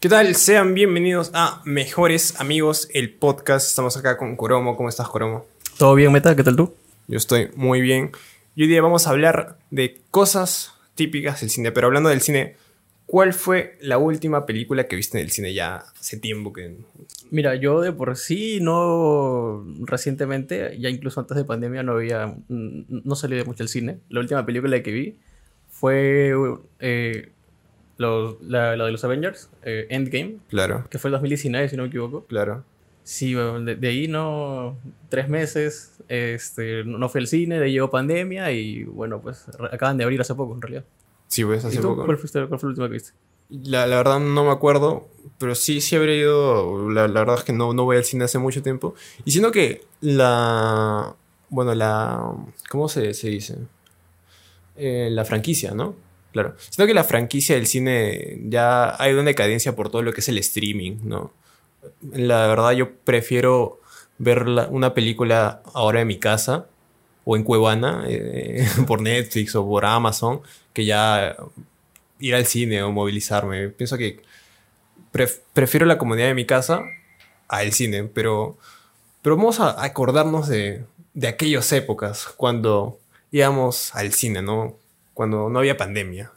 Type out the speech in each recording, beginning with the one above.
¿Qué tal? Sean bienvenidos a Mejores Amigos, el podcast. Estamos acá con Coromo. ¿Cómo estás, Coromo? ¿Todo bien, Meta? ¿Qué tal tú? Yo estoy muy bien. Y hoy día vamos a hablar de cosas típicas del cine. Pero hablando del cine, ¿cuál fue la última película que viste en el cine ya hace tiempo que... Mira, yo de por sí no recientemente, ya incluso antes de pandemia no había, no salí de mucho el cine. La última película que vi fue eh, lo, la, la de los Avengers, eh, Endgame, Claro, que fue el 2019 si no me equivoco. claro. Sí, de, de ahí no, tres meses, este, no fui al cine, de ahí llegó pandemia y bueno, pues acaban de abrir hace poco en realidad. Sí, pues hace ¿Y tú? poco. ¿Cuál, fuiste, ¿Cuál fue la última que viste? La, la verdad no me acuerdo, pero sí, sí habría ido. La, la verdad es que no, no voy al cine hace mucho tiempo. Y siento que la. Bueno, la. ¿Cómo se, se dice? Eh, la franquicia, ¿no? Claro. Siento que la franquicia del cine ya ha ido en decadencia por todo lo que es el streaming, ¿no? La verdad, yo prefiero ver la- una película ahora en mi casa o en Cuevana, eh, por Netflix o por Amazon, que ya ir al cine o movilizarme. Pienso que pref- prefiero la comodidad de mi casa al cine, pero, pero vamos a acordarnos de, de aquellas épocas cuando íbamos al cine, ¿no? Cuando no había pandemia.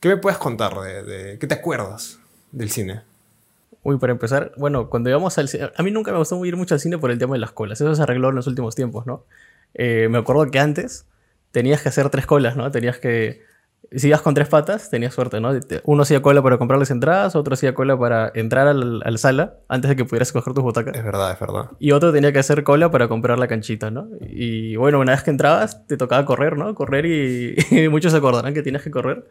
¿Qué me puedes contar de, qué te acuerdas del cine? Uy, para empezar, bueno, cuando íbamos al cine, a mí nunca me gustó ir mucho al cine por el tema de las colas, eso se arregló en los últimos tiempos, ¿no? Eh, me acuerdo que antes tenías que hacer tres colas, ¿no? Tenías que, si ibas con tres patas, tenías suerte, ¿no? Uno hacía cola para comprar las entradas, otro hacía cola para entrar al, al sala antes de que pudieras coger tus butacas. Es verdad, es verdad. Y otro tenía que hacer cola para comprar la canchita, ¿no? Y bueno, una vez que entrabas, te tocaba correr, ¿no? Correr y, y muchos se acordarán que tienes que correr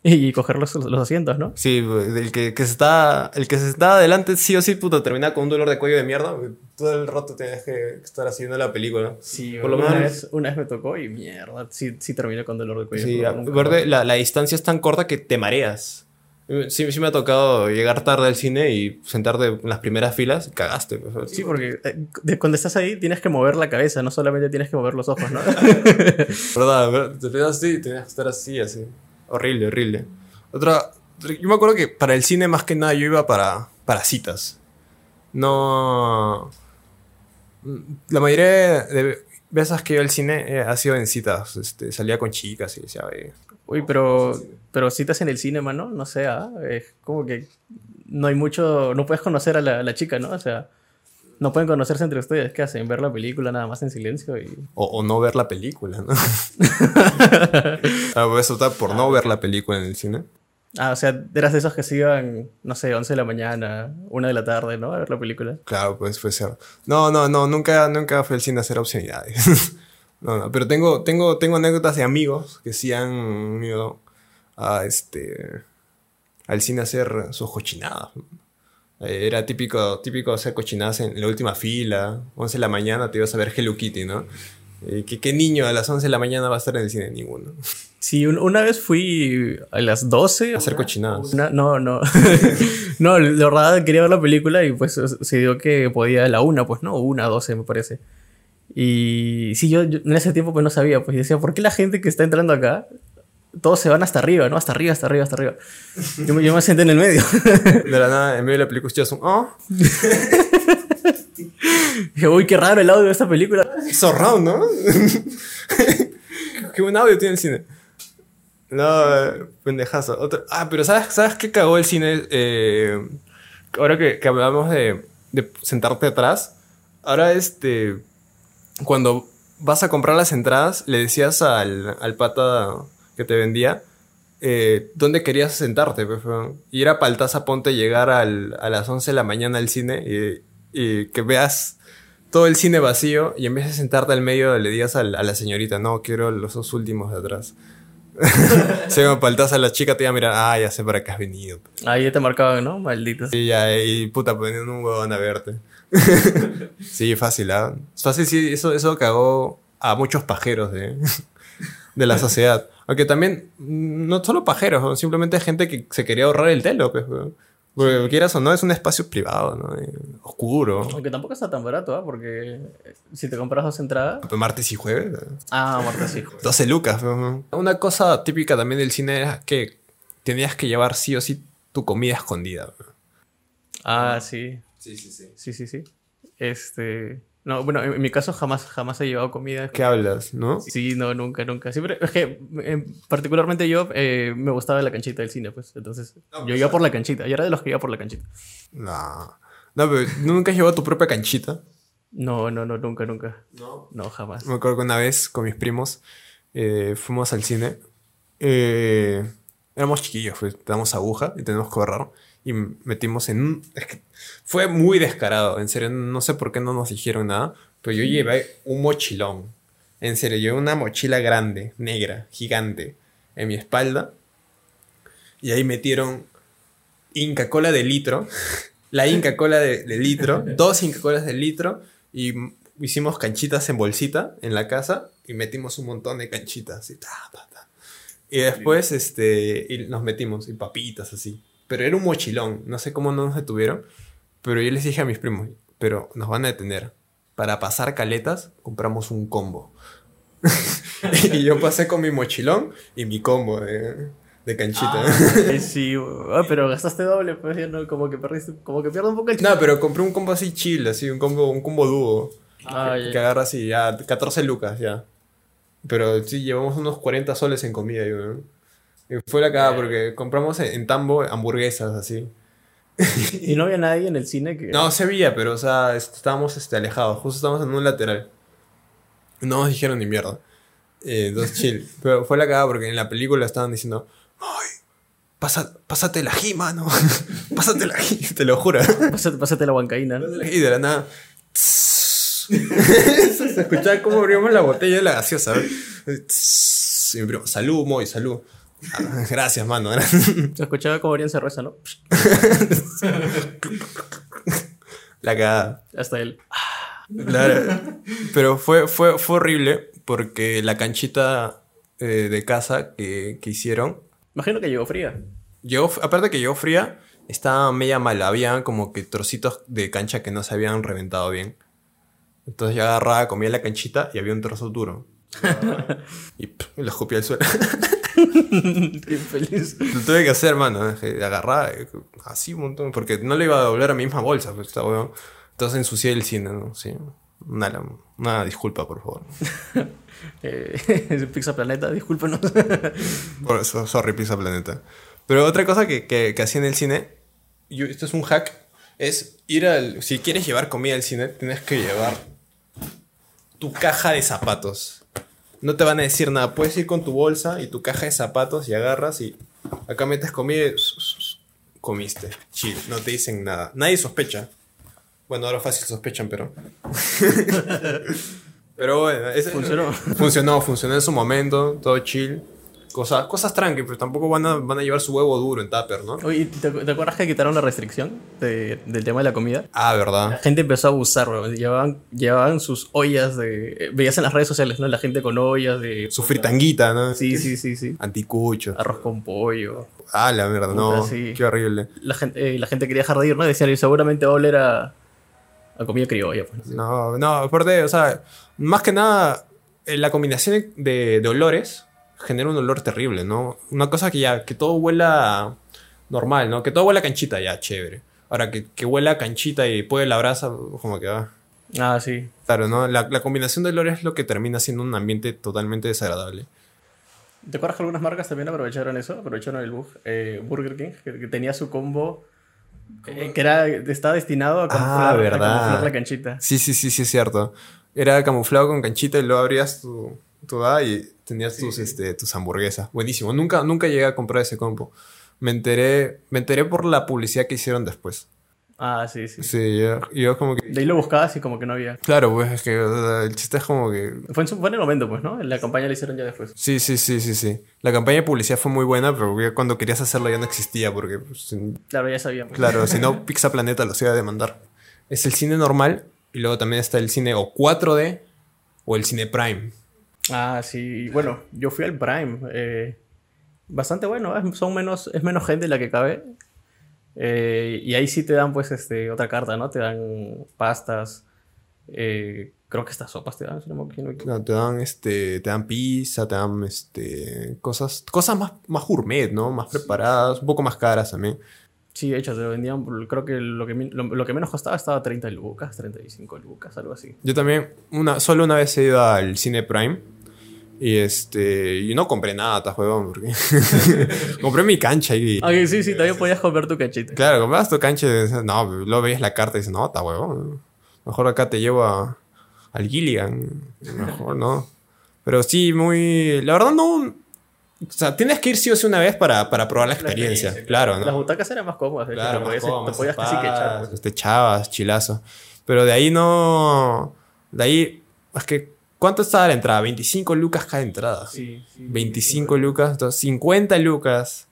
y coger los, los asientos, ¿no? Sí, el que, que se está, el que se está adelante sí o sí, puta, termina con un dolor de cuello de mierda. Todo el rato tienes que estar haciendo la película. Sí, Por lo una, menos- vez, una vez me tocó y mierda, sí, sí terminé con dolor de cuello. Sí, más. la, la distancia es tan corta que te mareas. Sí, sí me ha tocado llegar tarde al cine y sentarte en las primeras filas y cagaste. pues. Sí, porque eh, cuando estás ahí tienes que mover la cabeza, no solamente tienes que mover los ojos, ¿no? ¿Verdad? Te quedas así, tenías que estar así, así. Horrible, horrible. Otra, yo me acuerdo que para el cine más que nada yo iba para, para citas. No... La mayoría de veces que iba al cine eh, ha sido en citas. Este, salía con chicas y decía, "Oye, Uy, pero, pero citas en el cine, mano, no sé, ah, es como que no hay mucho, no puedes conocer a la chica, ¿no? O sea, no pueden conocerse entre ustedes, ¿qué hacen? Ver la película nada más en silencio y... O, o no ver la película, ¿no? ah, pues optar por no ver la película en el cine. Ah, o sea, eras de esos que se iban, no sé, 11 de la mañana, 1 de la tarde, ¿no? A ver la película. Claro, pues puede ser. No, no, no, nunca, nunca fui al cine a hacer obscenidades. no, no, pero tengo, tengo, tengo anécdotas de amigos que sí han ido a este al cine a hacer sus cochinadas. Eh, Era típico, típico hacer cochinadas en la última fila, 11 de la mañana te ibas a ver Hello Kitty, ¿no? ¿qué, ¿Qué niño a las 11 de la mañana va a estar en el cine? Ninguno. Sí, un- una vez fui a las 12. A hacer cochinadas. Una- no, no. no, la verdad quería ver la película y pues se dio que podía a la una, pues no, una, 12 me parece. Y sí, yo, yo en ese tiempo pues no sabía, pues decía, ¿por qué la gente que está entrando acá, todos se van hasta arriba, ¿no? Hasta arriba, hasta arriba, hasta arriba. Yo, me- yo me senté en el medio. De la nada, en medio de la película escuchas un oh, Dije, uy, qué raro el audio de esta película. surround, ¿no? qué buen audio tiene el cine. No, pendejazo. Otro- Ah, pero ¿sabes, ¿sabes qué cagó el cine? Eh, ahora que, que hablamos de, de sentarte atrás, ahora este, cuando vas a comprar las entradas, le decías al, al pata que te vendía eh, dónde querías sentarte. pues, y era paltaza ponte llegar al- a las 11 de la mañana al cine y, y que veas todo el cine vacío y en vez de sentarte al medio le digas al- a, la señorita, no, quiero los dos últimos de atrás. Se me paltaza la chica, te iba a mirar, ah, ya sé para qué has venido. Ahí ya te marcaban, ¿no? Malditos. Y ya, y puta, poniendo un huevón a verte. sí, fácil, ¿ah? Es Fácil, sí, eso, eso cagó a muchos pajeros de, de la sociedad. Aunque también, no solo pajeros, ¿no? simplemente gente que se quería ahorrar el telo, pues, weón. Porque quieras o no, es un espacio privado, ¿no? Eh, Oscuro. Aunque tampoco está tan barato, ¿ah? Porque si te compras dos entradas... Martes y jueves. ¿eh? Ah, martes sí. 12 lucas. ¿no? Una cosa típica también del cine era que tenías que llevar sí o sí tu comida escondida. Ah, sí. Sí, sí, sí. Sí, sí, sí. Este. No, bueno, en, mi caso jamás, jamás he llevado comida. ¿Qué hablas, no? Sí, no, nunca, nunca. Siempre, es que eh, particularmente yo eh, me gustaba la canchita del cine, pues. Entonces, No, yo pues, iba por la canchita. Yo era de los que iba por la canchita. No. No, pero ¿nunca has llevado tu propia canchita? No, no, no, nunca, nunca. No. No, jamás. Me acuerdo que una vez con mis primos eh, fuimos al cine. Eh, éramos chiquillos, pues, teníamos aguja y teníamos que ahorrar. Y metimos en un... Es que fue muy descarado, en serio. No sé por qué no nos dijeron nada. Pero yo llevé un mochilón. En serio, llevé una mochila grande, negra, gigante, en mi espalda. Y ahí metieron Inca Cola de litro. La Inca Cola de, de litro. Dos Inca Colas de litro. Y hicimos canchitas en bolsita en la casa. Y metimos un montón de canchitas. así, ta, ta, ta. Y después este, y nos metimos. Y papitas así. Pero era un mochilón. No sé cómo no nos detuvieron. Pero yo les dije a mis primos. Pero nos van a detener. Para pasar caletas, compramos un combo. y yo pasé con mi mochilón y mi combo de, de canchita. Eh, sí, ah, pero gastaste doble, pues ya no, como que perdiste, como que pierde un poco el No, pero compré un combo así chill, así, un combo, un combo dúo. Ah, que, ya. que agarra así, ya, 14 lucas, ya. Pero sí, llevamos unos 40 soles en comida, yo, ¿no? Y fue la cagada porque compramos en, Tambo hamburguesas, así. Y no había nadie en el cine que. No, se veía, pero, o sea, est- estábamos este, alejados, justo estábamos en un lateral. No nos dijeron ni mierda. Eh, entonces, chill. Pero fue la cagada porque en la película estaban diciendo, ¡ay! Pasa, pásate la G, mano. pásate la G, te lo juro. Pásate, pásate la huancaína, ¿no? Y de la nada. Se escuchaba cómo abríamos la botella de la gaseosa. Y mi primo, salud, Moy, salud. Ah, Gracias, mano. Se escuchaba como abrían cerveza, ¿no? La cagada. Hasta él. Claro. Pero fue, fue, fue horrible porque la canchita eh, de casa que, que hicieron, Imagino que llegó fría. llegó, aparte que llegó fría, estaba media mala. Había como que trocitos de cancha que no se habían reventado bien. Entonces yo agarraba, comía la canchita y había un trozo duro. y pff, lo escupí al suelo. Qué feliz. Lo tuve que hacer, mano. Agarrar eh, así un montón. Porque no le iba a doblar a mi misma bolsa. Pues. Entonces ensucié el cine, ¿no? Sí. Una, una disculpa, por favor. Eh, Pizza Planeta, discúlpenos. Por eso, sorry, Pizza Planeta. Pero otra cosa que, que, que hacía en el cine, yo, esto es un hack, es ir al... Si quieres llevar comida al cine, tienes que llevar tu caja de zapatos. No te van a decir nada. Puedes ir con tu bolsa y tu caja de zapatos y agarras y acá metes comida y comiste. Chill, no te dicen nada. Nadie sospecha. Bueno, ahora fácil sospechan, pero... pero bueno, ese- Funcionó. Funcionó, funcionó en su momento, todo chill. Cosas, cosas tranqui, pero tampoco van a, van a llevar su huevo duro en tupper, ¿no? Oye, ¿te, te acuerdas que quitaron la restricción de- del tema de la comida? Ah, La ¿verdad? gente empezó a abusar, weón. Llevaban, llevaban sus ollas de. eh, Veías en las redes sociales, ¿no? La gente con ollas de. Su fritanguita, ¿no? Sí, sí, sí, sí. Anticucho. Arroz con pollo. Ah, la mierda, no. Sí. Qué horrible. La gente, eh, la gente quería dejar de ir, ¿no? Decían, seguramente va a oler a, a comida criolla, pues. No, no, aparte, o sea, más que nada, eh, la combinación de, de olores genera un olor terrible, ¿no? Una cosa que ya, que todo huela normal, ¿no? Que todo huela a canchita, ya, chévere. Ahora, que, que huela a canchita y puede la brasa, como que va. Ah, sí. Claro, ¿no? La, la combinación de olores es lo que termina siendo un ambiente totalmente desagradable. ¿Te acuerdas que algunas marcas también aprovecharon eso? Aprovecharon el bug. Eh, Burger King, que, que tenía su combo. eh, que era, estaba destinado a camuflar, a verdad. camuflar la canchita. Sí, sí, sí, sí, es cierto. Era camuflado con canchita y luego abrías tu, tu da y tenías tus, este, tus hamburguesas. Buenísimo. Nunca, nunca llegué a comprar ese combo. Me enteré, me enteré por la publicidad que hicieron después. Ah, sí, sí. Sí, yo, yo como que... De ahí lo buscabas y como que no había. Claro, pues es que o sea, el chiste es como que... Fue en, su, fue en el momento, pues, ¿no? La campaña la hicieron ya después. Sí, sí, sí, sí, sí. La campaña de publicidad fue muy buena, pero cuando querías hacerlo ya no existía porque... pues, Claro, ya sabíamos. Claro, si no, Pizza Planeta los iba a demandar. Es el cine normal y luego también está el cine o 4D o el cine Prime. Ah, sí. Bueno, yo fui al Prime. eh, bastante bueno. ¿eh? Son menos, es menos gente la que cabe. Eh, y ahí sí te dan, pues, este, otra carta, ¿no? Te dan pastas. eh, creo que estas sopas te dan, si no me si no te dan este, te dan pizza, te dan este cosas, cosas más, más gourmet, ¿no? Más preparadas, un poco más caras también. Sí, de hecho, te lo vendían, creo que lo que, lo, lo que menos costaba estaba 30 lucas, 35 lucas, algo así. Yo también, una, solo una vez he ido al cine Prime. Y este. Y no compré nada, ta huevón, porque. compré mi cancha y. Ah, sí, sí, también podías comprar tu cachita. Claro, comprabas tu cancha y no, luego veías la carta y dices, no, está huevón. Mejor acá te llevo a, al Gilligan. Mejor, ¿no? Pero sí, muy. La verdad, no. O sea, tienes que ir sí o sí una vez para, para probar la experiencia. experiencia, claro, Las ¿no? butacas eran más cómodas, hecho, Claro, más cómodo, te podías casi que echar. Te echabas, chilazo. Pero de ahí no. De ahí. Es que. ¿Cuánto estaba la entrada? 25 lucas cada entrada. Sí, sí. 25 lucas, entonces 50 lucas.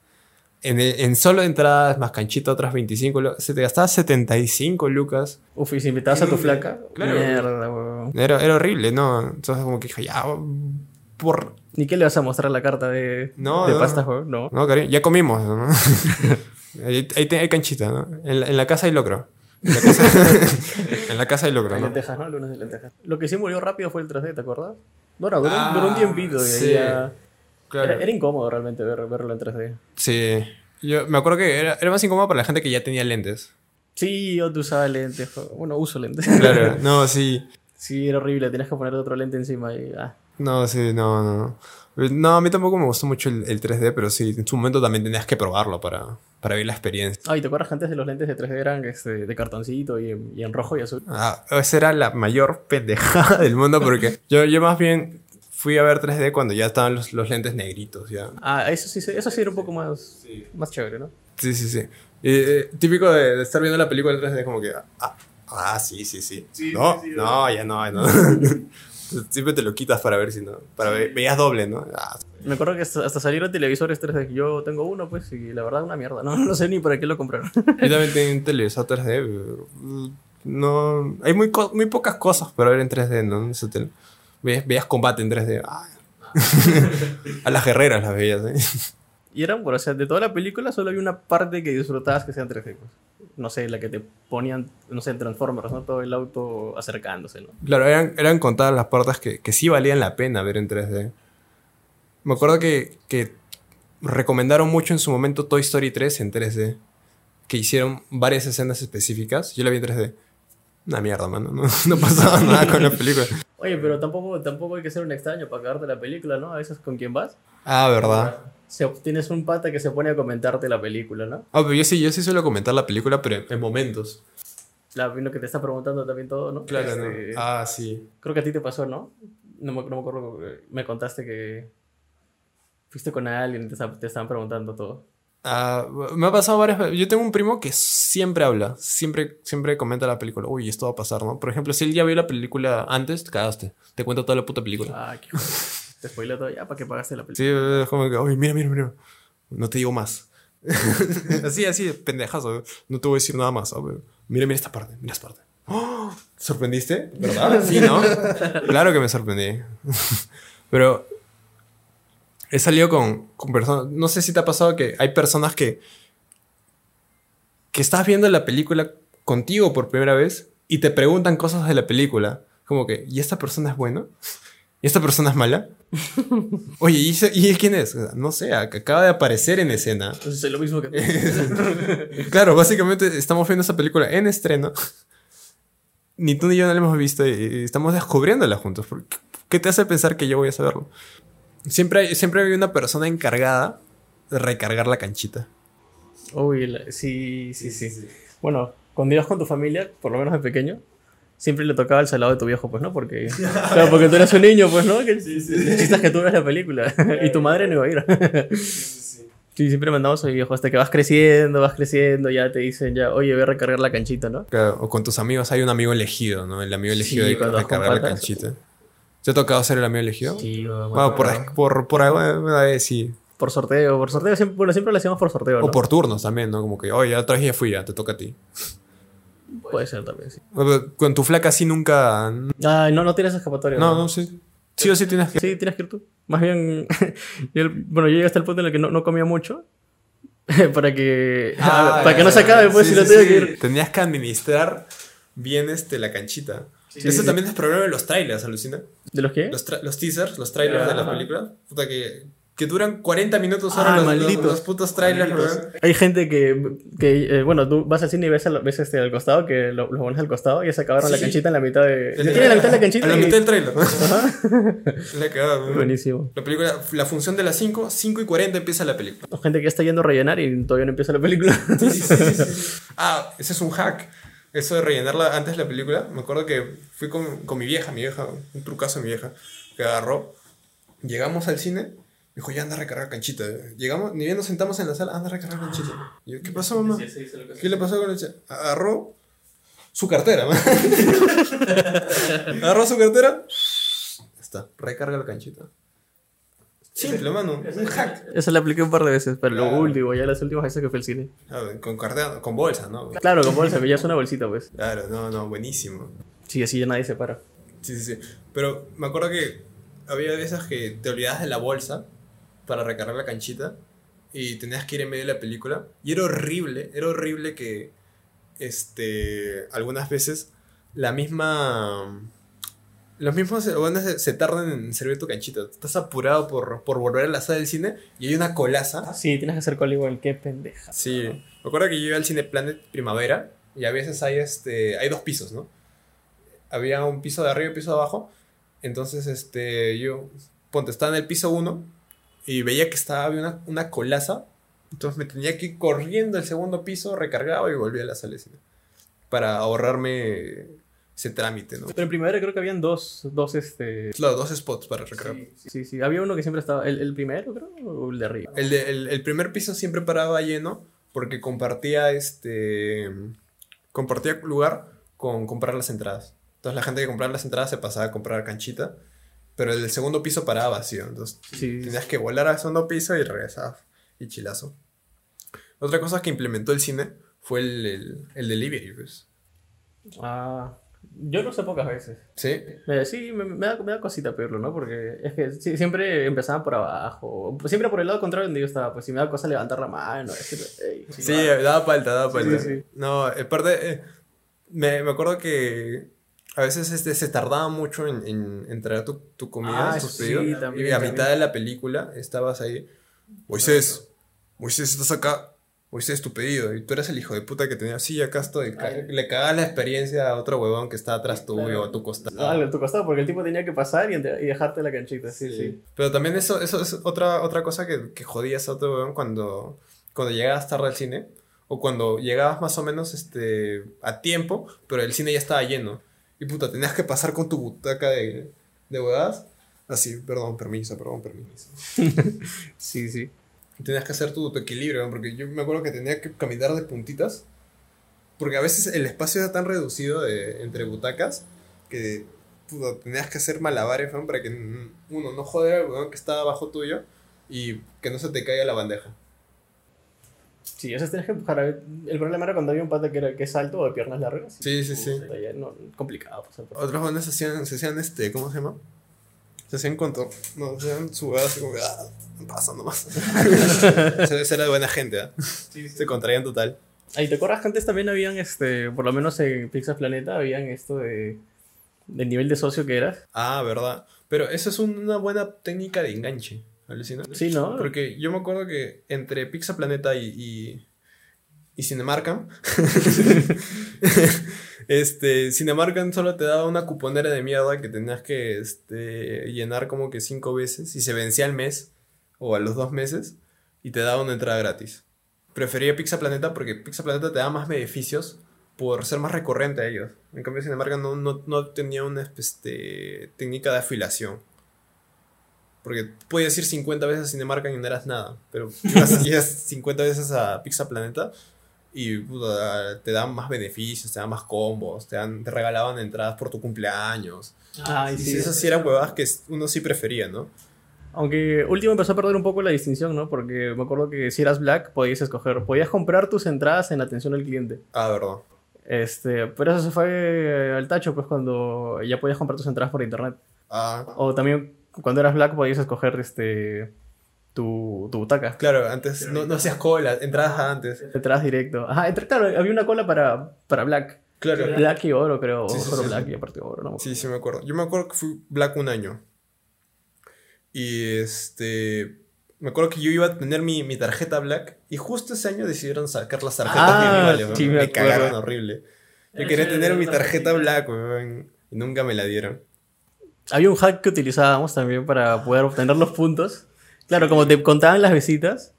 En, el- en solo entradas más canchita otras 25 lucas. Se te gastaba 75 lucas. Uf, y si invitabas a tu flaca, Claro. mierda, weón. Era, era horrible, ¿no? Entonces como que dije, ya, por... ¿Ni qué le vas a mostrar la carta de, No, de no. pasta, weón? No. No, cariño, ya comimos, ¿no? ahí, ahí te- hay canchita, ¿no? En la, en la casa hay locro. En la casa, en la casa hay locro, Hay ¿no? lentejas, ¿no? Lunes de lentejas. Lo que sí murió rápido fue el 3D, ¿te acuerdas? No, no, duró, Ah, duró un tiempito y ahí sí. ya... Claro. Era, era incómodo realmente ver, verlo en 3D. Sí. Yo me acuerdo que era, era más incómodo para la gente que ya tenía lentes. Sí, yo te usaba lentes. Bueno, uso lentes. Claro, no, sí. sí, era horrible. Tenías que poner otro lente encima y... Ah. No, sí, no, no. No, a mí tampoco me gustó mucho el, el 3D, pero sí, en su momento también tenías que probarlo para, para ver la experiencia. Ah, ¿y te acuerdas que antes de los lentes de 3D eran este, de cartoncito y, en- y en rojo y azul? Ah, esa era la mayor pendejada del mundo porque yo, yo más bien fui a ver 3D cuando ya estaban los, los lentes negritos, ya. Ah, eso sí, se- eso sí era un poco más, más chévere, ¿no? Sí, sí, sí. Y, eh, típico de, de estar viendo la película en 3D, como que, ah, ah, sí, sí, sí. Sí, no, sí, sí, no, ya no, ya no. Siempre te lo quitas para ver si no. Para ver, veías doble, ¿no? Ah, Me acuerdo que hasta, hasta salieron televisores 3D. Yo tengo uno, pues, y la verdad, una mierda. No, no sé ni para qué lo compraron. Yo también tengo un televisor 3D. pero, mm, No, hay muy, muy pocas cosas para ver en 3D, ¿no? Tele- Veías, veías combate en 3D. ah. a las guerreras las veías, ¿eh? Y eran, bueno, o sea, de toda la película solo había una parte que disfrutabas que sean 3D. pues. No sé, la que te ponían, no sé, Transformers, ¿no? Todo el auto acercándose, ¿no? Claro, eran, eran contadas las partes que, que sí valían la pena ver en 3D. Me acuerdo que, que recomendaron mucho en su momento Toy Story 3 en 3D. Que hicieron varias escenas específicas. Yo la vi en 3D. Una mierda, mano. No, no pasaba nada con la película. Oye, pero tampoco, tampoco hay que ser un extraño para cagarte la película, ¿no? A veces con quién vas. Ah, ¿verdad? Se- tienes un pata que se pone a comentarte la película, ¿no? Ah, pero yo sí, yo sí suelo comentar la película, pero en, en momentos. La, lo que te está preguntando también todo, ¿no? Claro, Este, ¿no? Ah, sí. Creo que a ti te pasó, ¿no? No me, no me acuerdo. eh, Me contaste que fuiste con alguien y te, te estaban preguntando todo. Ah, me ha pasado varias veces. Yo tengo un primo que siempre habla, siempre, siempre comenta la película. Uy, esto va a pasar, ¿no? Por ejemplo, si él ya vio la película antes, te cagaste. Te cuenta toda la puta película. Ah, qué joder. Te spoilé todo ya para que pagaste la película. Sí, como que, uy, mira, mira, mira. No te digo más. así, así, pendejazo. No te voy a decir nada más. Mira, mira esta parte, mira esta parte. ¡Oh! ¿Te ¿Sorprendiste? ¿Verdad? Sí, ¿no? claro que me sorprendí. pero he salido con, con personas. No sé si te ha pasado que hay personas que. que estás viendo la película contigo por primera vez y te preguntan cosas de la película. Como que, ¿y esta persona es buena? ¿Y esta persona es mala? Oye, ¿y, quién es? No sé, ac- acaba de aparecer en escena. Entonces es lo mismo que Claro, básicamente estamos viendo esa película en estreno. Ni tú ni yo no la hemos visto y estamos descubriéndola juntos. ¿Por ¿Qué qué te hace pensar que yo voy a saberlo? Siempre hay, siempre hay una persona encargada de recargar la canchita. Uy, la- sí, sí, sí, Bueno, cuando ibas con tu familia, por lo menos de pequeño, siempre le tocaba el salado de tu viejo, pues, ¿no? Porque, claro, porque tú eras un niño, pues, ¿no? Que, chiste es que tú ves la película y tu madre no iba a ir. Sí, siempre mandamos a mi viejo hasta que vas creciendo, vas creciendo, ya te dicen ya, oye, voy a recargar la canchita, ¿no? Claro, O con tus amigos hay un amigo elegido, ¿no? El amigo elegido Sí, de recargar la canchita. ¿Te ha tocado ser el amigo elegido? Sí, me Bueno, por, por, por alguna vez sí. por sorteo, por sorteo, siempre, bueno, siempre lo hacíamos por sorteo, ¿no? O por turnos también, ¿no? Como que, oye, ya otra vez ya fui, ya te toca a ti. Puede ser también, sí. Con tu flaca sí nunca. Ay, no, no tienes escapatoria. No, no sé. Sí o sí tienes que. Sí, tienes que ir tú. Más bien, yo- bueno, yo llegué hasta el punto en el que no, no comía mucho. para que, para que no se acabe, pues, Ah, Sí, si no sí, tengo sí. que ir. Tenías que administrar bien este, la canchita. Sí, Eso sí. también es problema de los trailers, alucina. ¿De los qué? Los, los teasers, los trailers de las películas. Puta que que duran 40 minutos Ah, ahora los, los- malditos. los putos trailers, Malditos. weón. Hay gente que, que, eh, bueno, tú vas al cine y ves, al- ves este al costado, que lo- los pones al costado y ya se acabaron la canchita en la mitad de... Ya tiene la mitad de la canchita A la y- mitad del trailer. La cagada, weón. Buenísimo. La película, la función de las 5, 5 y 40 empieza la película. O gente que ya está yendo a rellenar y todavía no empieza la película. Sí, sí, sí. Ah, ese es un hack. Eso de rellenarla antes de la película. Me acuerdo que fui con, con mi vieja, mi vieja, un trucazo de mi vieja, que agarró. Llegamos al cine, me dijo, ya anda a recargar canchita. Llegamos, ni bien nos sentamos en la sala, anda a recargar canchita. Y yo, ¿qué pasó, mamá? ¿Qué le pasó con el cha-?" Agarró su cartera, man. Agarró su cartera. Está, recarga la canchita. Simple, mano. Un hack. Esa la apliqué un par de veces, pero Claro. lo último, ya las últimas veces que fue al cine. A ver, con cartera, con bolsa, ¿no? Claro, con bolsa, ya es una bolsita, pues. Claro, no, no, buenísimo. Sí, así ya nadie se para. Sí, sí, sí. Pero me acuerdo que había veces que te olvidabas de la bolsa para recargar la canchita y tenías que ir en medio de la película. Y era horrible, era horrible que este, algunas veces la misma... Los mismos se, se tardan en servir tu canchita. Estás apurado por, por volver a la sala del cine y hay una colaza. Sí, tienes que hacer cola igual, qué pendeja. Sí, me acuerdo que yo iba al Cine Planet Primavera y a veces hay, este, hay dos pisos, ¿no? Había un piso de arriba y un piso de abajo. Entonces, este, yo, ponte, estaba en el piso 1 y veía que estaba, había una, una colaza. Entonces me tenía que ir corriendo al segundo piso, recargaba y volvía a la sala de cine. Para ahorrarme ese trámite, ¿no? Pero en primavera creo que habían dos, dos este... Claro, dos spots para recargar. Sí, sí, sí. Había uno que siempre estaba... ¿El, el primero, creo? ¿O el de arriba? El, de- el, el primer piso siempre paraba lleno porque compartía este compartía lugar con comprar las entradas. Entonces la gente que compraba las entradas se pasaba a comprar canchita, pero el del segundo piso paraba vacío. Entonces Sí, tenías que volar al segundo piso y regresabas. Y chilazo. Otra cosa que implementó el cine fue el, el, el delivery, pues. Ah, yo lo sé pocas veces. ¿Sí? Eh, sí, me, me da, me da cosita pedirlo, ¿no? Porque es que sí, siempre empezaban por abajo. Siempre por el lado contrario donde yo estaba. Pues si me da cosa levantar la mano. decir, "Ey, Sí, va". daba falta, daba Sí, falta. sí, sí. No, aparte, eh, me, me acuerdo que a veces este, se tardaba mucho en, en, en traer tu, tu comida, Ah, tus sí, pedidos. también, y a también. mitad de la película estabas ahí, Moisés, Moisés, estás acá. Moisés, tu pedido. Y tú eres el hijo de puta que tenía, sí, acá estoy. Ay. Le cagabas la experiencia a otro huevón que está atrás tuyo Claro. o a tu costado. Ah, a tu costado, porque el tipo tenía que pasar y, y dejarte la canchita. Sí, sí. Pero también eso, eso es otra, otra cosa que, que jodías a otro weón cuando, cuando llegabas tarde al cine. O cuando llegabas más o menos este, a tiempo, pero el cine ya estaba lleno. Y puta, tenías que pasar con tu butaca de, de huevadas. Así, perdón, permiso, perdón, permiso. Sí, sí. Tenías que hacer tu, tu equilibrio, porque yo me acuerdo que tenía que caminar de puntitas. Porque a veces el espacio era tan reducido de- entre butacas que tenías que hacer malabares para que mm, uno no joder al weón que está abajo tuyo y que no se te caiga la bandeja. Sí, eso tienes que empujar. El problema era cuando había un pata que, era, que es alto o de piernas largas. Sí, sí, sí. No, complicado pasar por Otros jóvenes hacían, se hacían este, ¿cómo se llama? Se hacían contor, no, se hacían su así como que, ah, pasa nomás. Esa era de buena gente, ¿ah? Se contraían total. Ahí te acuerdas que antes también habían, este, por lo menos en Pixar Planeta, habían esto de del nivel de socio que eras. Ah, verdad. Pero eso es una buena técnica de enganche, alucina. Sí, ¿no? Porque yo me acuerdo que entre Pizza Planeta y, y, y Cinemarkam, este, Cinemarkam solo te daba una cuponera de mierda que tenías que este, llenar como que cinco veces y se vencía al mes o a los dos meses y te daba una entrada gratis. Prefería Pizza Planeta porque Pizza Planeta te da más beneficios por ser más recurrente a ellos. En cambio, Cinemarkam no, no, no tenía una este, técnica de afiliación. Porque puedes ir 50 veces a Cinemarkam y no eras nada. Pero ibas 50 veces a Pizza Planeta y puta, te dan más beneficios, te dan más combos, te, dan, te regalaban entradas por tu cumpleaños. Ay, y sí. esas sí eran huevadas que uno sí prefería, ¿no? Aunque último empezó a perder un poco la distinción, ¿no? Porque me acuerdo que si eras black podías escoger, podías comprar tus entradas en atención al cliente. Ah, verdad. Este, pero eso se fue al tacho, pues cuando ya podías comprar tus entradas por internet. Ah, O también cuando eras black podías escoger este tu, tu butaca. claro, antes no, no hacías cola, entradas antes. Entradas directo. Ajá, entre- claro, había una cola para, para black. Claro. Black y oro, creo. Sí, sí, solo sí, black sí. y aparte oro, no. Sí, sí me acuerdo. Yo me acuerdo que fui Black un año. Y este. me acuerdo que yo iba a tener mi, mi tarjeta Black y justo ese año decidieron sacar las tarjetas Ah, weón. sí, me me, cagaron horrible. Yo quería tener mi tarjeta. Black, weón, y nunca me la dieron. Había un hack que utilizábamos también para poder obtener los puntos. Claro, como te contaban las visitas,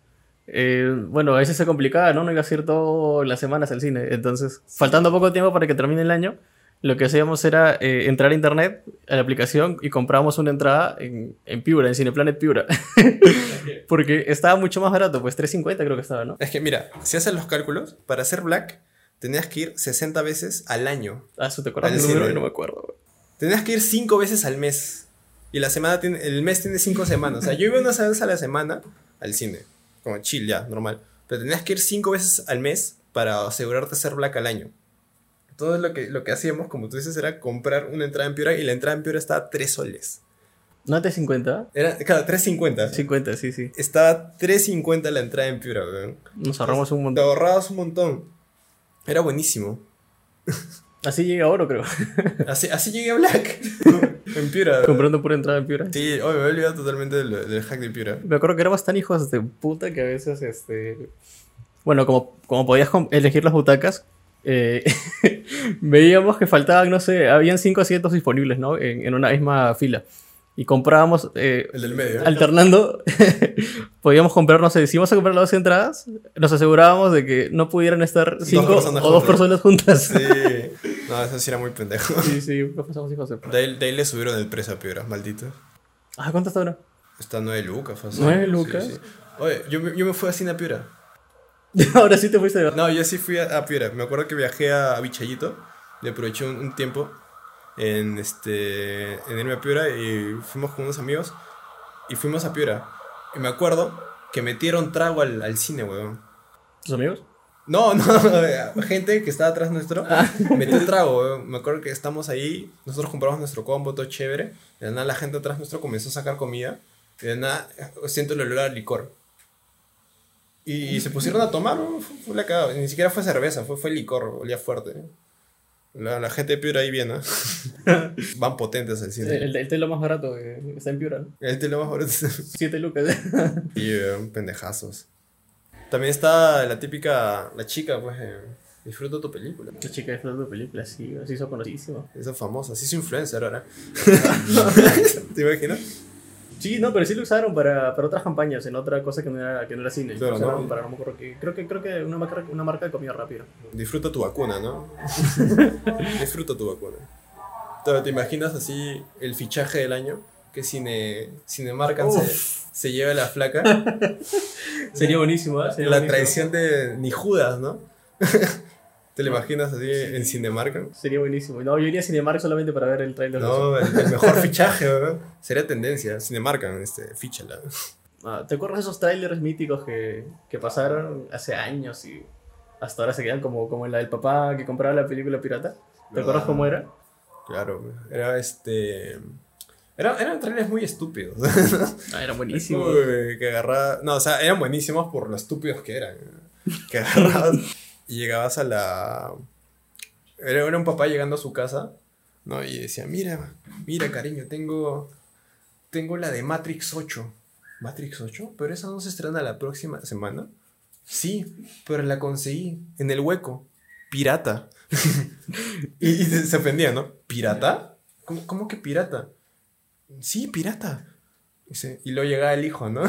eh, bueno, a veces se complicaba, ¿no? No iba a ir todas las semanas al cine. Entonces, faltando poco tiempo para que termine el año, lo que hacíamos era eh, entrar a internet, a la aplicación, y comprábamos una entrada en, en Piura, en Cineplanet Piura. Porque estaba mucho más barato, pues 3.50 creo que estaba, ¿no? Es que mira, si haces los cálculos, para hacer Black tenías que ir 60 veces al año. Ah, ¿eso te acuerdas Al número? No me acuerdo. Tenías que ir 5 veces al mes. Y la semana tiene, el mes tiene 5 semanas. O sea, yo iba una vez a la semana al cine. Como chill ya, normal. Pero tenías que ir 5 veces al mes para asegurarte hacer Black al año. Entonces lo que, lo que hacíamos, como tú dices, era comprar una entrada en Piura y la entrada en Piura estaba a 3 soles. ¿No te 50? Era, claro, 3.50. 50, sí, sí. Estaba 3.50 la entrada en Piura, weón. Nos ahorramos un Te montón. ahorrabas un montón. Era buenísimo. Así llega oro, creo. Así, así llegué a Black. en Piura. Comprando pura entrada en Piura. Sí, hoy me he olvidado totalmente del, del hack de Piura. Me acuerdo que éramos tan hijos de puta que a veces, este... Bueno, como, como podías elegir las butacas, eh, veíamos que faltaban, no sé, habían cinco asientos disponibles, ¿no? En, en una misma fila. Y comprábamos, eh, El del medio. alternando, podíamos comprar, no sé, si íbamos a comprar las dos entradas, nos asegurábamos de que no pudieran estar cinco o dos juntas. personas juntas. Sí. No, eso sí era muy pendejo. Sí, sí, pasamos hijos de puta. De ahí, de ahí le subieron el precio a Piura, maldito. Ah, ¿cuánto está ahora? Está 9 lucas, fácil. ¿Nueve Sí, lucas? sí. Oye, yo, me- yo me fui a cine a Piura. ahora sí te fuiste de. No, yo sí fui a, a Piura. Me acuerdo que viajé a, a Vichayito. Le aproveché un, un tiempo en, este, en irme a Piura y fuimos con unos amigos y fuimos a Piura. Y me acuerdo que metieron trago al, al cine, weón. ¿Tus amigos? No, no, gente que estaba atrás nuestro metió trago, weón. Me acuerdo que estamos ahí, nosotros compramos nuestro combo, todo chévere. De nada la gente atrás nuestro comenzó a sacar comida. Y de nada siento el olor a licor. Y, y se pusieron a tomar, fue, fue la cagada. Ni siquiera fue cerveza, fue, fue licor, olía fuerte. La, la gente de Piura ahí viene. Van potentes al cine. El, el telo más barato eh, está en Piura, ¿no? Este lo más barato. 7 lucas. Y pendejazos. También está la típica, la chica, pues, eh, disfruta tu película. La chica flor de película, sí, se hizo conocidísima. Esa famosa, sí es influencer ahora. ¿Te imaginas? Sí, no, pero sí lo usaron para, para otras campañas, en otra cosa que no era, que no era cine. Claro, usaron ¿no? para, no me acuerdo qué. Creo que, creo que una, marca, una marca de comida rápida. Disfruta tu vacuna, ¿no? Disfruta tu vacuna. Te imaginas así el fichaje del año, que Cine, Cinemarcan se, se lleva la flaca. Sería buenísimo, ¿eh? Sería la buenísimo. traición de ni Judas, ¿no? ¿Te lo imaginas así en Cinemarcan? Sería buenísimo. No, yo iría a Cinemark solamente para ver el trailer. No, el, el mejor fichaje, ¿no? Sería tendencia. Cinemarcan, este, fíchala. Ah, ¿Te acuerdas de esos trailers míticos que, que pasaron hace años y hasta ahora se quedan como, como la del papá que compraba la película pirata? ¿Te acuerdas Ah. cómo era? Claro, era este. Era, eran trailers muy estúpidos. Ah, era Es buenísimo. como que agarraba. No, o sea, eran buenísimos por lo estúpidos que eran. Que agarrabas y llegabas a la. Era, era un papá llegando a su casa, ¿no? Y decía: Mira, mira, cariño, tengo. Tengo la de Matrix 8. ¿Matrix 8? Pero esa no se estrena la próxima semana. Sí, pero la conseguí en el hueco. Pirata. y, y se se ofendía, ¿no? ¿Pirata? ¿Cómo, cómo que pirata? Sí, pirata. Dice, y luego llegaba el hijo, ¿no?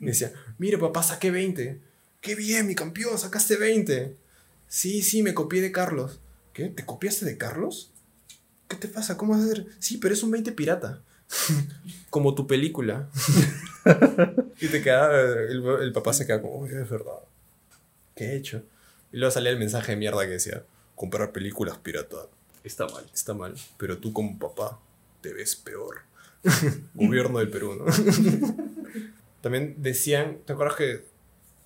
y decía, mire papá, saqué 20. Qué bien, mi campeón, sacaste 20. Sí, sí, me copié de Carlos. ¿Qué? ¿Te copiaste de Carlos? ¿Qué te pasa? ¿Cómo vas a hacer? Sí, pero es un 20 pirata. como tu película. y te queda, el, el papá se queda como, "Uy, es verdad. ¿Qué he hecho? Y luego salía el mensaje de mierda que decía, comprar películas pirata Está mal. está mal, pero tú como papá te ves peor. Gobierno del Perú, ¿no? También decían, ¿te acuerdas que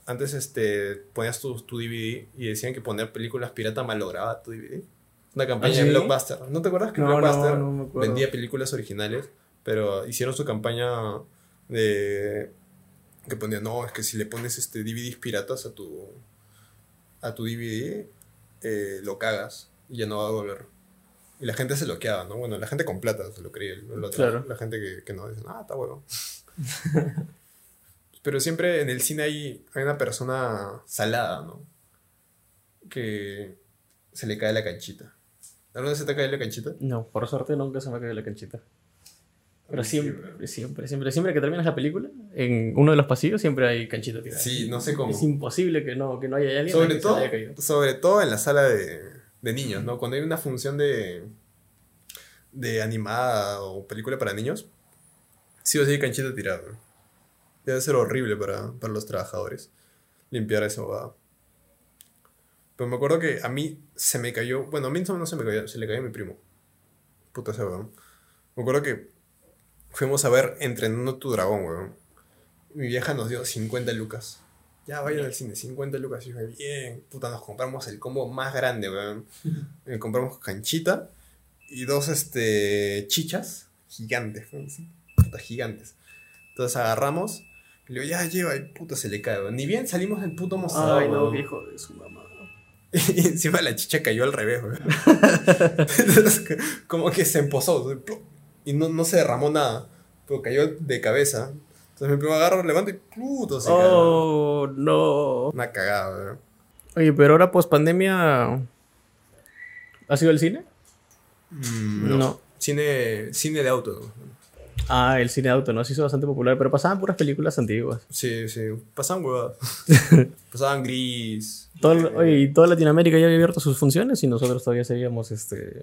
antes este, ponías tu, tu DVD y decían que poner películas pirata malograba tu DVD? Una campaña ¿Ah, sí? de Blockbuster. ¿No te acuerdas que No, Blockbuster no vendía películas originales, pero hicieron su campaña de que ponía, no, es que si le pones este DVDs piratas a tu a tu DVD, eh, lo cagas y ya no va a volver. Y la gente se loqueaba, ¿no? Bueno, la gente con plata se lo creía. otro. Claro. La gente que, que no dice, ah, está bueno. Pero siempre en el cine hay, hay una persona salada, ¿no? Que se le cae la canchita. ¿Alguna vez se te cae la canchita? No, por suerte nunca se me ha caído la canchita. Pero siempre, siempre, siempre, siempre que terminas la película, en uno de los pasillos siempre hay canchita tirada. Sí, no sé cómo. Es imposible que no, que no haya alguien Sobre que se le haya todo, caído. sobre todo en la sala de, de niños, ¿no? Cuando hay una función de, de animada o película para niños, sí o sí canchita tirada. Debe ser horrible para, para los trabajadores limpiar esa bobada. Pero me acuerdo que a mí se me cayó, bueno, a mí no se me cayó, se le cayó a mi primo. Puta ese weón. Me acuerdo que fuimos a ver Entrenando tu dragón, weón. Mi vieja nos dio 50 lucas. Ya vayan al cine, 50 lucas. Y yo, bien, puta, nos compramos el combo más grande, weón. Eh, compramos canchita y dos este, chichas gigantes, weón, sí, puta, gigantes. Entonces agarramos y le digo, ya lleva, y puta se le cae, weón. Ni bien salimos del puto mostrador. Ay, no, viejo de su mamá. Y encima la chicha cayó al revés, weón. Entonces, como que se ¡plum! Y no, no se derramó nada. Pero cayó de cabeza. Entonces mi primo agarra, levanta y puto se cayó. Oh, no. Una cagada, weón. Oye, pero ahora post pandemia. ¿Has ido al cine? Mm, No. no. Cine, cine de auto. Ah, el cine de auto, ¿no? Se hizo bastante popular, pero pasaban puras películas antiguas. Sí, sí. Pasaban huevadas. Pasaban gris. Todo, oye, y toda Latinoamérica ya había abierto sus funciones y nosotros todavía seguíamos este,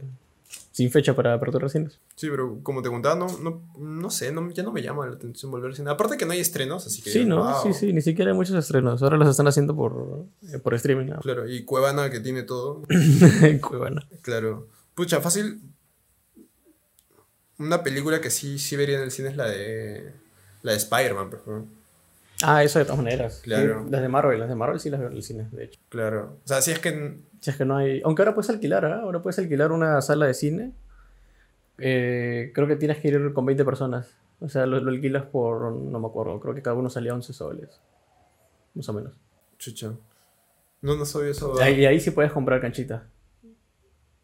sin fecha para apertura de cines. Sí, pero como te contaba, no, no, no sé, no, ya no me llama la atención volver al cine. Aparte que no hay estrenos, así que... Sí, ¿no? wow. Sí, sí, ni siquiera hay muchos estrenos. Ahora los están haciendo por, eh, por streaming. ¿no? Claro, y Cuevana que tiene todo. Cuevana. Claro. Pucha, fácil. Una película que sí, sí vería en el cine es la de. La de Spider-Man, por ejemplo. Ah, eso de todas maneras. Claro. Sí, las de Marvel, las de Marvel sí las veo en el cine, de hecho. Claro. O sea, si es que. Si es que no hay. Aunque ahora puedes alquilar, ¿ah? Ahora puedes alquilar una sala de cine. Eh, creo que tienes que ir con 20 personas. O sea, lo, lo alquilas por. No me acuerdo. Creo que cada uno salía 11 soles. Más o menos. Chucha. No, no sabía eso. Y ahí sí puedes comprar canchita.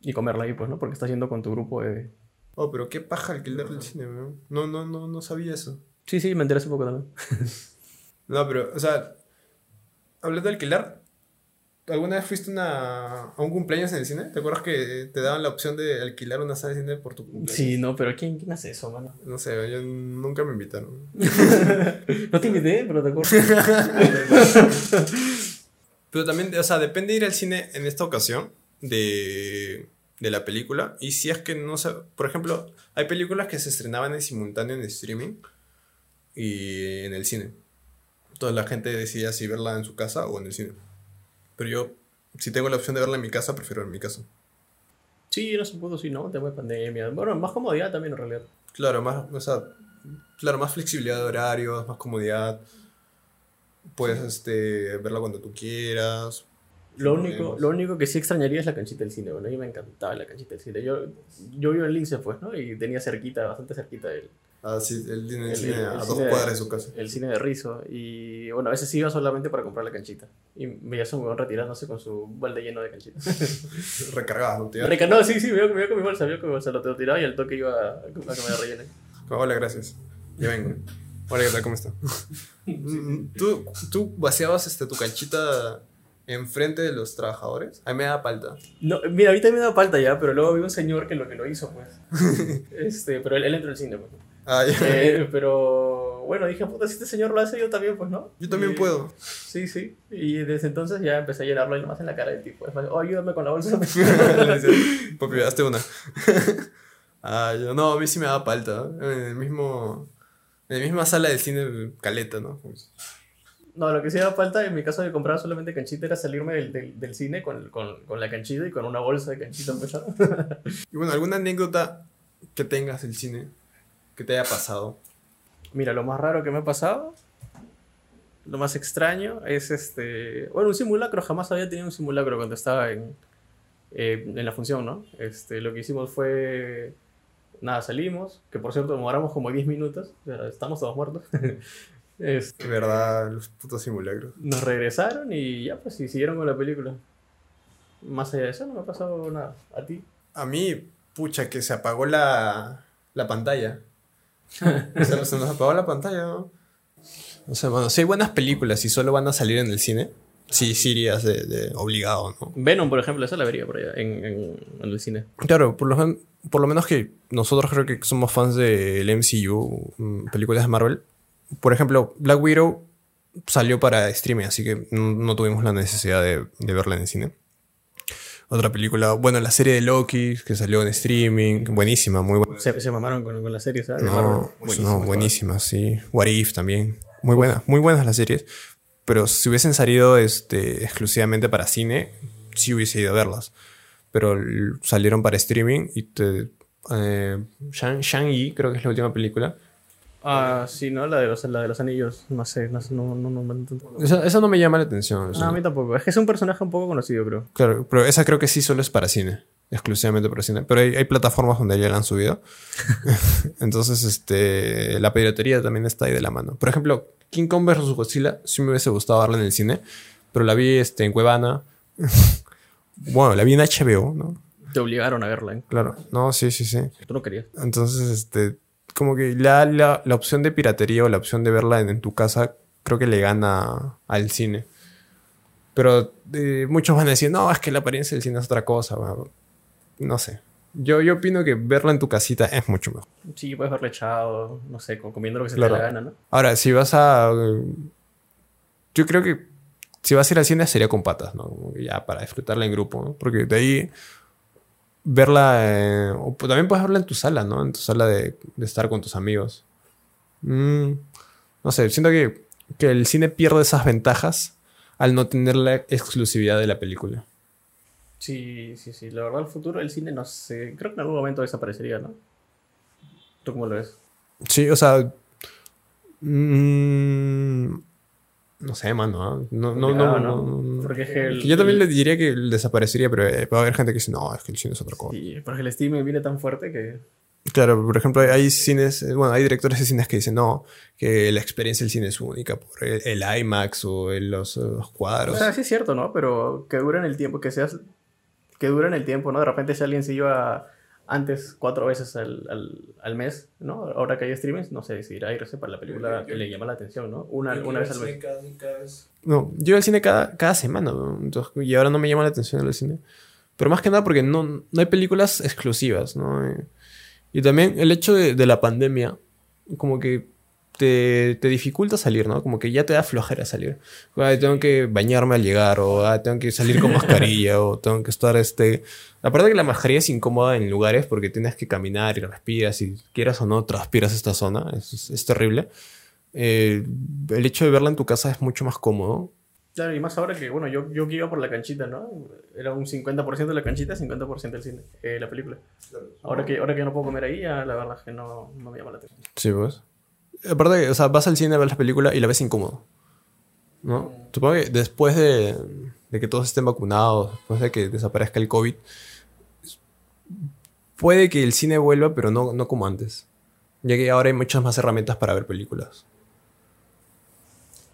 Y comerla ahí, pues, ¿no? Porque estás yendo con tu grupo de. Oh, pero qué paja alquilar el cine, weón. No, no, no, no sabía eso. Sí, sí, me enteré hace poco también. No, pero, o sea. Hablando de alquilar. ¿Alguna vez fuiste una, a un cumpleaños en el cine? ¿Te acuerdas que te daban la opción de alquilar una sala de cine por tu cumpleaños? Sí, no, pero ¿quién, quién hace eso, mano? No sé, yo nunca me invitaron. No te invité, pero te acuerdas. Pero también, o sea, depende de ir al cine en esta ocasión de, de la película. Y si es que no sé, por ejemplo, hay películas que se estrenaban en simultáneo en streaming y en el cine. Entonces la gente decía si verla en su casa o en el cine. Pero yo, si tengo la opción de verla en mi casa, prefiero en mi casa. Sí, no se pudo, sí, ¿no? Tema de pandemia. Bueno, más comodidad también en realidad. Claro, más, o sea, claro, más flexibilidad de horarios, más comodidad. Puedes este, verla cuando tú quieras. Lo único, lo único que sí extrañaría es la canchita del cine. Bueno, a mí me encantaba la canchita del cine. Yo, yo vivo en Lince, pues, ¿no? Y tenía cerquita, bastante cerquita el, Ah, sí, él tiene el el- cine el a dos de- cuadras de su casa. el cine de Rizo. Y bueno, a veces iba solamente para comprar la canchita. Y veías a un huevón retirándose con su balde lleno de canchitas. Recargadas, ¿no? Rica, no, sí, sí, me iba, me iba con mi bolsa, me iba con mi bolsa, lo te lo tiraba y al toque iba a, a que me la rellenen. Hola, gracias. Ya vengo. Hola, ¿qué tal? ¿Cómo está? ¿Tú, ¿Tú vaciabas este, tu canchita enfrente de los trabajadores? A mí me da palta. No, mira, ahorita me da falta ya, pero luego vi un señor que lo que lo hizo, pues. este, pero él, él entró al cine, pues. Ah. Eh, pero bueno, dije, puta, si este señor lo hace, yo también, pues, ¿no? Yo también Y- puedo. Sí, sí. Y desde entonces ya empecé a llenarlo ahí nomás en la cara del tipo. Es más, oh, ayúdame con la bolsa. Papi, hazte una. ah, yo, no, a mí sí me da palta. ¿eh? En el mismo... En la misma sala del cine caleta, ¿no? no, lo que sí da falta en mi caso de comprar solamente canchita era salirme del, del, del cine con, con, con la canchita y con una bolsa de canchita, pues, ¿no? Y bueno, ¿alguna anécdota que tengas del cine que te haya pasado? Mira, lo más raro que me ha pasado, lo más extraño es este. Bueno, un simulacro, jamás había tenido un simulacro cuando estaba en, eh, en la función, ¿no? Este, lo que hicimos fue. Nada, salimos, que por cierto demoramos como 10 minutos, o sea, estamos todos muertos. Este, De verdad, los putos simulacros. nos regresaron y ya, pues, y siguieron con la película. Más allá de eso, no me ha pasado nada. ¿A ti? A mí, pucha, que se apagó la, la pantalla. se, nos- se nos apagó la pantalla, ¿no? O sea, bueno, si hay buenas películas y solo van a salir en el cine, sí, sí irías de, de obligado, ¿no? Venom, por ejemplo, esa la vería por allá en, en- en el cine. Claro, por lo, por lo menos que nosotros creo que somos fans del MCU, mm, películas de Marvel. Por ejemplo, Black Widow salió para streaming, así que no, no tuvimos la necesidad de, de verla en el cine. Otra película, bueno, la serie de Loki, que salió en streaming, buenísima, muy buena. Se, se mamaron con, con la serie, ¿sabes? No, Buenísimo, no, buenísima, sí. What If también. Muy buena, muy buenas las series. Pero si hubiesen salido este, exclusivamente para cine, sí hubiese ido a verlas. Pero salieron para streaming y te. Eh, Shang- Shang-Yi, creo que es la última película. Ah, sí, ¿no? La de los, la de los anillos. No sé, no, no, no, no. Esa, esa no me llama la atención. No, a mí tampoco. Es que es un personaje un poco conocido, creo. Claro, pero esa creo que sí solo es para cine. Exclusivamente para cine. Pero hay, hay plataformas donde ya la han subido. Entonces, este. La piratería también está ahí de la mano. Por ejemplo, King Kong vs. Godzilla sí me hubiese gustado verla en el cine. Pero la vi este, en Cuevana. bueno, la vi en HBO, ¿no? Te obligaron a verla, ¿eh? Claro. No, sí, sí, sí. Tú no querías. Entonces, este. Como que la, la, la opción de piratería o la opción de verla en, en tu casa, creo que le gana al cine. Pero eh, muchos van a decir, no, es que la apariencia del cine es otra cosa. bueno, no sé. Yo, yo opino que verla en tu casita es mucho mejor. Sí, puedes verla echado, no sé, co- comiendo lo que se Claro. te dé la gana, ¿no? Ahora, si vas a. Yo creo que si vas a ir al cine sería con patas, ¿no? Ya para disfrutarla en grupo, ¿no? Porque de ahí. Verla. eh, o pues también puedes verla en tu sala, ¿no? En tu sala de, de estar con tus amigos. Mm, no sé, siento que, que el cine pierde esas ventajas al no tener la exclusividad de la película. Sí, sí, sí. La verdad, el futuro del cine, no sé. Creo que en algún momento desaparecería, ¿no? ¿Tú cómo lo ves? Sí, o sea. mm, no sé, mano. ¿ah? No, no, no, no, yo también le diría que desaparecería, pero eh, va a haber gente que dice, no, es que el cine es otra cosa. Sí, porque el streaming viene tan fuerte que... Claro, por ejemplo, hay- cines, eh, bueno, hay directores de cines que dicen, no, que la experiencia del cine es única por el, el IMAX o el- los, eh, los O cuadros. sea, sí es cierto, ¿no? Pero que dura en el tiempo, que seas... Que dura en el tiempo, ¿no? De repente si alguien se iba antes cuatro veces al, al, al mes, ¿no? Ahora que hay streaming, no sé, decidirá irse para la película que le llama la atención, ¿no? Una, una vez al mes. No, yo iba al cine cada, cada semana, ¿no? Entonces, y ahora no me llama la atención el cine. Pero más que nada porque no, no hay películas exclusivas, ¿no? Eh, Y también el hecho de, de la pandemia, como que te, te dificulta salir, ¿no? Como que ya te da flojera salir. Ay, tengo que bañarme al llegar, o "Ah, tengo que salir con mascarilla, o tengo que estar este. Aparte que la mascarilla es incómoda en lugares porque tienes que caminar y respiras, y quieras o no, transpiras esta zona, es, es- es terrible. Eh, el hecho de verla en tu casa es mucho más cómodo. Claro, y más ahora que, bueno, yo, yo que iba por la canchita, ¿no? Era un 50% de la canchita, 50% del cine, eh, la película. Ahora que, ahora que no puedo comer ahí, ya la verdad es que no, no me llama la atención. Sí, pues. Aparte, o sea, vas al cine a ver la película y la ves incómodo. ¿No? Supongo que después de, de que todos estén vacunados, después de que desaparezca el COVID, puede que el cine vuelva, pero no, no como antes. Ya que ahora hay muchas más herramientas para ver películas.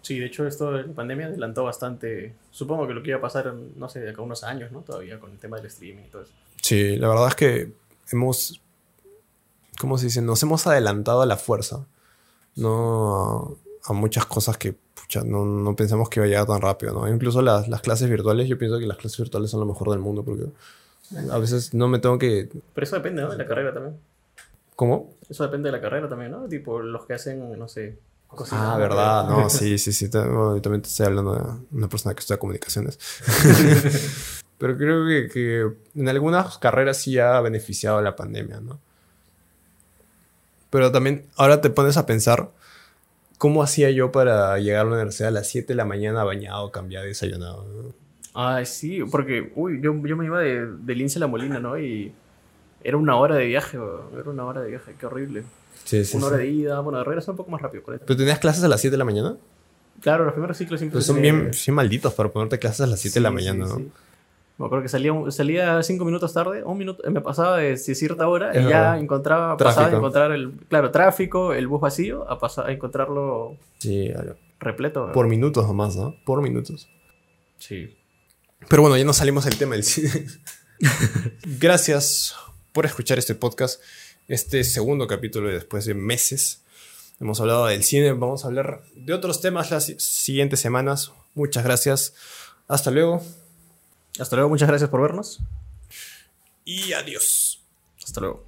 Sí, de hecho esto de la pandemia adelantó bastante, supongo que lo que iba a pasar, no sé, de acá unos años, ¿no? Todavía con el tema del streaming y todo eso. Sí, la verdad es que hemos. ¿Cómo se dice? Nos hemos adelantado a la fuerza. No a, a muchas cosas que pucha, no, no pensamos que iba a llegar tan rápido, ¿no? Incluso las, las clases virtuales, yo pienso que las clases virtuales son lo mejor del mundo porque a veces no me tengo que. Pero eso depende, ¿no? De la carrera también. ¿Cómo? Eso depende de la carrera también, ¿no? Tipo, los que hacen, no sé, cocina. Ah, verdad, no, sí, sí, sí. bueno, yo también te estoy hablando de una persona que estudia comunicaciones. Pero creo que, que en algunas carreras sí ha beneficiado la pandemia, ¿no? Pero también ahora te pones a pensar cómo hacía yo para llegar a la universidad a las 7 de la mañana bañado, cambiado y desayunado. ¿no? Ay, sí, porque, uy, yo, yo me iba de, de Lince a La Molina, ¿no? Y era una hora de viaje, era una hora de viaje, qué horrible. Sí, sí. una hora de ida, bueno, de regreso un poco más rápido, 40. ¿Pero tenías clases a las 7 de la mañana? Claro, los primeros ciclos siempre Pues son bien, bien malditos para ponerte clases a las 7 de la mañana, ¿no? Me acuerdo que salía, salía cinco minutos tarde, un minuto, me pasaba de cierta hora Es y ya encontraba, pasaba Tráfico. de encontrar el, claro, tráfico, el bus vacío, a, pasar, a encontrarlo Sí, claro. repleto. por minutos nomás, ¿no? Por minutos. Sí. Pero bueno, ya no salimos del tema del cine. Gracias por escuchar este podcast, este segundo capítulo de después de meses. Hemos hablado del cine, vamos a hablar de otros temas las siguientes semanas. Muchas gracias. Hasta luego. Hasta luego, muchas gracias por vernos. Y adiós. Hasta luego.